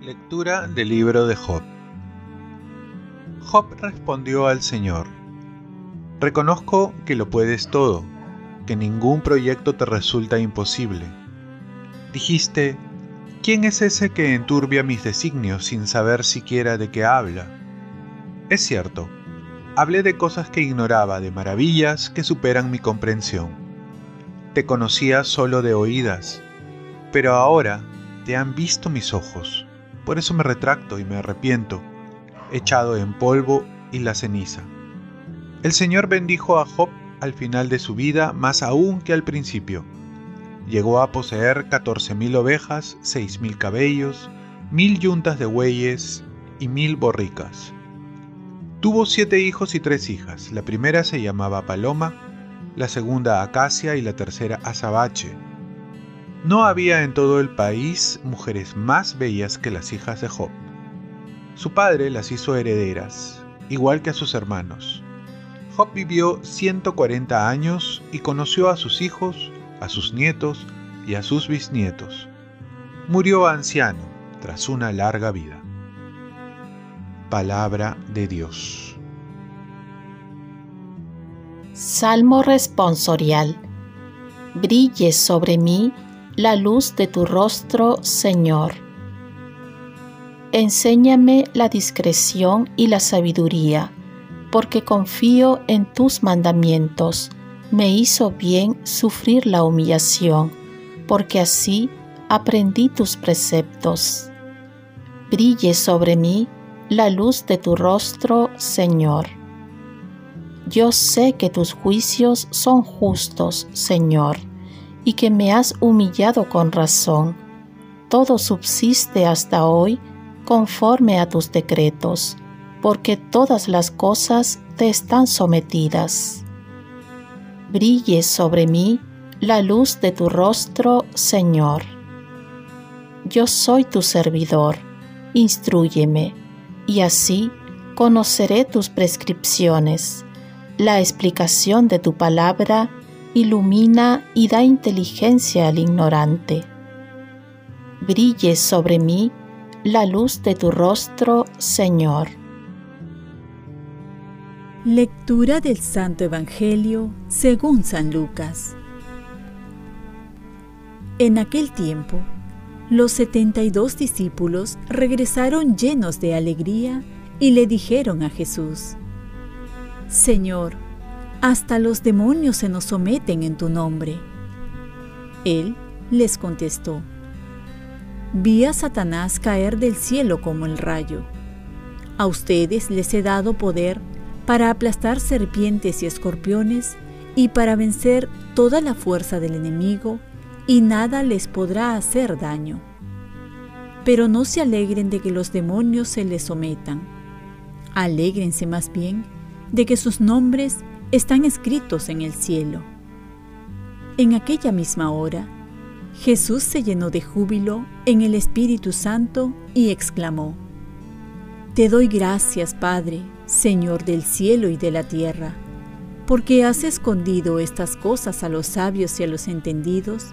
Lectura del libro de Job. Job respondió al Señor, Reconozco que lo puedes todo, que ningún proyecto te resulta imposible. Dijiste, ¿quién es ese que enturbia mis designios sin saber siquiera de qué habla? Es cierto, hablé de cosas que ignoraba, de maravillas que superan mi comprensión. Te conocía solo de oídas, pero ahora te han visto mis ojos por eso me retracto y me arrepiento, echado en polvo y la ceniza. El Señor bendijo a Job al final de su vida más aún que al principio. Llegó a poseer catorce mil ovejas, seis mil cabellos, mil yuntas de bueyes y mil borricas. Tuvo siete hijos y tres hijas. La primera se llamaba Paloma, la segunda Acacia y la tercera Azabache no había en todo el país mujeres más bellas que las hijas de Job. Su padre las hizo herederas, igual que a sus hermanos. Job vivió 140 años y conoció a sus hijos, a sus nietos y a sus bisnietos. Murió anciano tras una larga vida. Palabra de Dios. Salmo responsorial. Brille sobre mí la luz de tu rostro, Señor. Enséñame la discreción y la sabiduría, porque confío en tus mandamientos. Me hizo bien sufrir la humillación, porque así aprendí tus preceptos. Brille sobre mí la luz de tu rostro, Señor. Yo sé que tus juicios son justos, Señor y que me has humillado con razón. Todo subsiste hasta hoy conforme a tus decretos, porque todas las cosas te están sometidas. Brille sobre mí la luz de tu rostro, Señor. Yo soy tu servidor, instruyeme, y así conoceré tus prescripciones. La explicación de tu palabra ilumina y da inteligencia al ignorante. Brille sobre mí la luz de tu rostro, Señor. Lectura del Santo Evangelio según San Lucas. En aquel tiempo, los setenta y dos discípulos regresaron llenos de alegría y le dijeron a Jesús, Señor, hasta los demonios se nos someten en tu nombre. Él les contestó, Vi a Satanás caer del cielo como el rayo. A ustedes les he dado poder para aplastar serpientes y escorpiones y para vencer toda la fuerza del enemigo, y nada les podrá hacer daño. Pero no se alegren de que los demonios se les sometan. Alégrense más bien de que sus nombres están escritos en el cielo. En aquella misma hora, Jesús se llenó de júbilo en el Espíritu Santo y exclamó, Te doy gracias, Padre, Señor del cielo y de la tierra, porque has escondido estas cosas a los sabios y a los entendidos,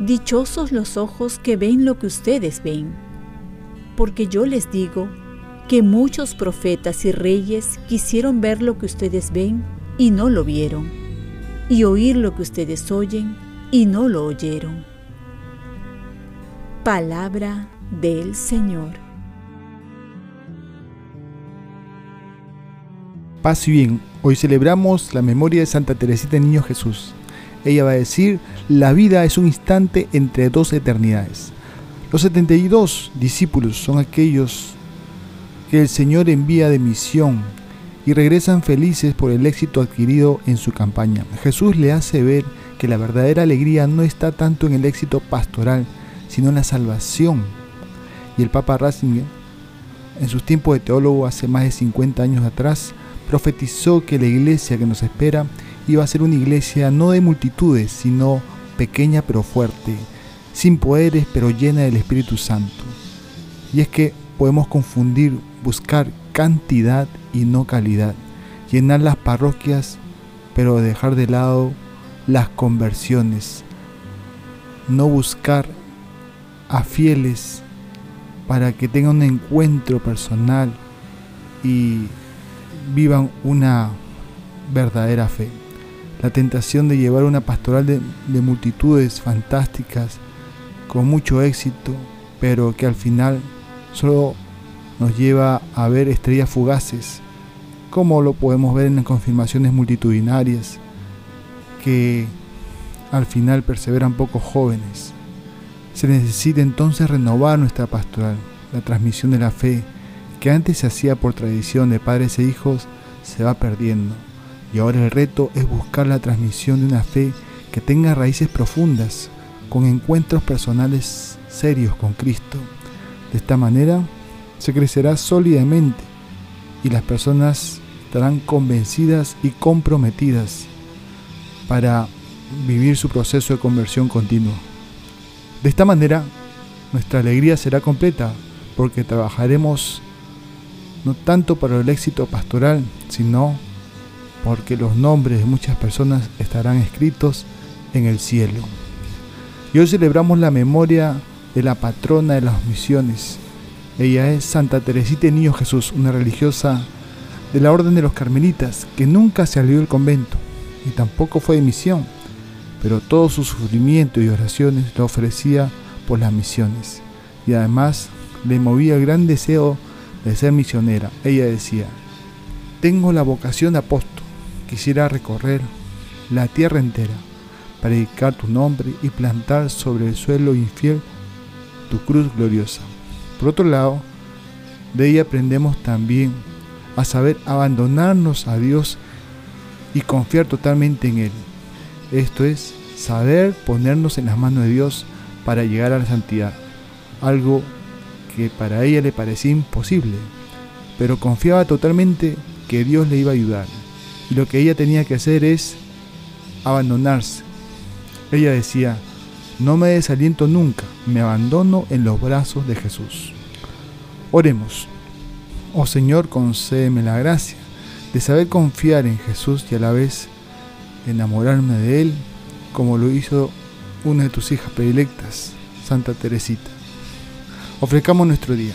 Dichosos los ojos que ven lo que ustedes ven, porque yo les digo que muchos profetas y reyes quisieron ver lo que ustedes ven y no lo vieron, y oír lo que ustedes oyen y no lo oyeron. Palabra del Señor. Paz y bien, hoy celebramos la memoria de Santa Teresita Niño Jesús. Ella va a decir, la vida es un instante entre dos eternidades. Los 72 discípulos son aquellos que el Señor envía de misión y regresan felices por el éxito adquirido en su campaña. Jesús le hace ver que la verdadera alegría no está tanto en el éxito pastoral, sino en la salvación. Y el Papa Ratzinger, en sus tiempos de teólogo hace más de 50 años atrás, profetizó que la iglesia que nos espera iba a ser una iglesia no de multitudes, sino pequeña pero fuerte, sin poderes pero llena del Espíritu Santo. Y es que podemos confundir buscar cantidad y no calidad, llenar las parroquias pero dejar de lado las conversiones, no buscar a fieles para que tengan un encuentro personal y vivan una verdadera fe. La tentación de llevar una pastoral de, de, multitudes fantásticas con mucho éxito, pero que al final solo nos lleva a ver estrellas fugaces, como lo podemos ver en las confirmaciones multitudinarias, que al final perseveran pocos jóvenes. Se necesita entonces renovar nuestra pastoral, la transmisión de la fe, que antes se hacía por tradición de padres e hijos, se va perdiendo. Y ahora el reto es buscar la transmisión de una fe que tenga raíces profundas, con encuentros personales serios con Cristo. De esta manera se crecerá sólidamente y las personas estarán convencidas y comprometidas para vivir su proceso de conversión continua. De esta manera, nuestra alegría será completa porque trabajaremos no tanto para el éxito pastoral, sino porque los nombres de muchas personas estarán escritos en el cielo. Y hoy celebramos la memoria de la patrona de las misiones, ella es Santa Teresita Niño Jesús, una religiosa de la Orden de los Carmelitas que nunca salió del convento y tampoco fue de misión, pero todo su sufrimiento y oraciones lo ofrecía por las misiones y además le movía el gran deseo de ser misionera. Ella decía, tengo la vocación de apóstol, quisiera recorrer la tierra entera, predicar tu nombre y plantar sobre el suelo infiel tu cruz gloriosa. Por otro lado, de ella aprendemos también a saber abandonarnos a Dios y confiar totalmente en Él. Esto es, saber ponernos en las manos de Dios para llegar a la santidad, algo que para ella le parecía imposible, pero confiaba totalmente que Dios le iba a ayudar. Y lo que ella tenía que hacer es abandonarse. Ella decía, no me desaliento nunca, me abandono en los brazos de Jesús. Oremos. Oh Señor, concédeme la gracia de saber confiar en Jesús y a la vez enamorarme de Él, como lo hizo una de tus hijas predilectas, Santa Teresita. Ofrezcamos nuestro día.